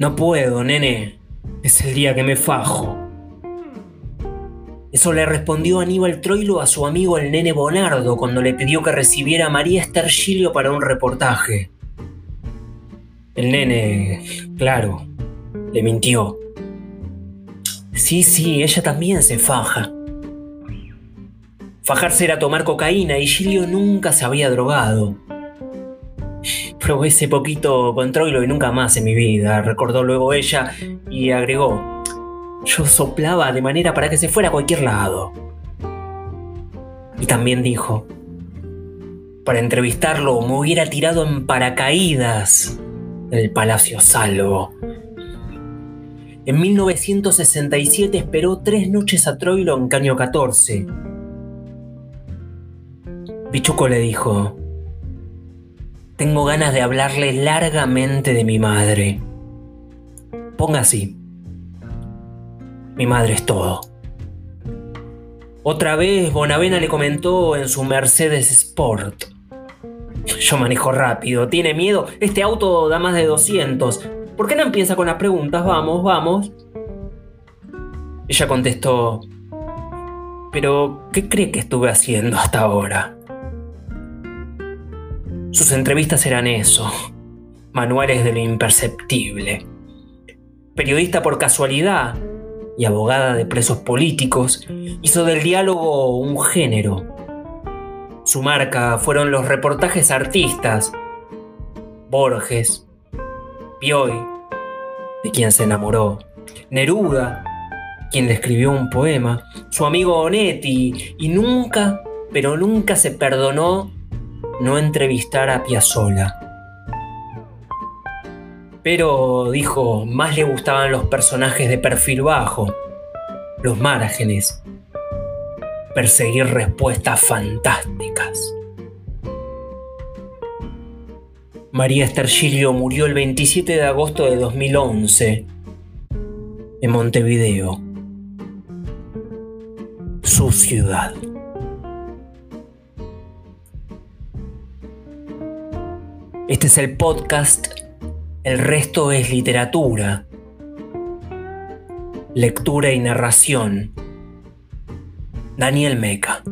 No puedo, nene. Es el día que me fajo. Eso le respondió Aníbal Troilo a su amigo el nene Bonardo cuando le pidió que recibiera a María Esther Gilio para un reportaje. El nene, claro, le mintió. Sí, sí, ella también se faja. Fajarse era tomar cocaína y Gilio nunca se había drogado. Ese poquito con Troilo y nunca más en mi vida, recordó luego ella y agregó. Yo soplaba de manera para que se fuera a cualquier lado. Y también dijo, para entrevistarlo me hubiera tirado en paracaídas del Palacio Salvo. En 1967 esperó tres noches a Troilo en Caño 14. Pichuco le dijo, tengo ganas de hablarle largamente de mi madre. Ponga así. Mi madre es todo. Otra vez Bonavena le comentó en su Mercedes Sport. Yo manejo rápido, tiene miedo. Este auto da más de 200. ¿Por qué no empieza con las preguntas? Vamos, vamos. Ella contestó, pero ¿qué cree que estuve haciendo hasta ahora? Sus entrevistas eran eso, manuales de lo imperceptible. Periodista por casualidad y abogada de presos políticos, hizo del diálogo un género. Su marca fueron los reportajes artistas, Borges, Pioy, de quien se enamoró, Neruda, quien le escribió un poema, su amigo Onetti, y nunca, pero nunca se perdonó no entrevistar a Piazzolla. Pero, dijo, más le gustaban los personajes de perfil bajo, los márgenes, perseguir respuestas fantásticas. María Estergilio murió el 27 de agosto de 2011 en Montevideo, su ciudad. Este es el podcast El resto es literatura. Lectura y narración. Daniel Meca.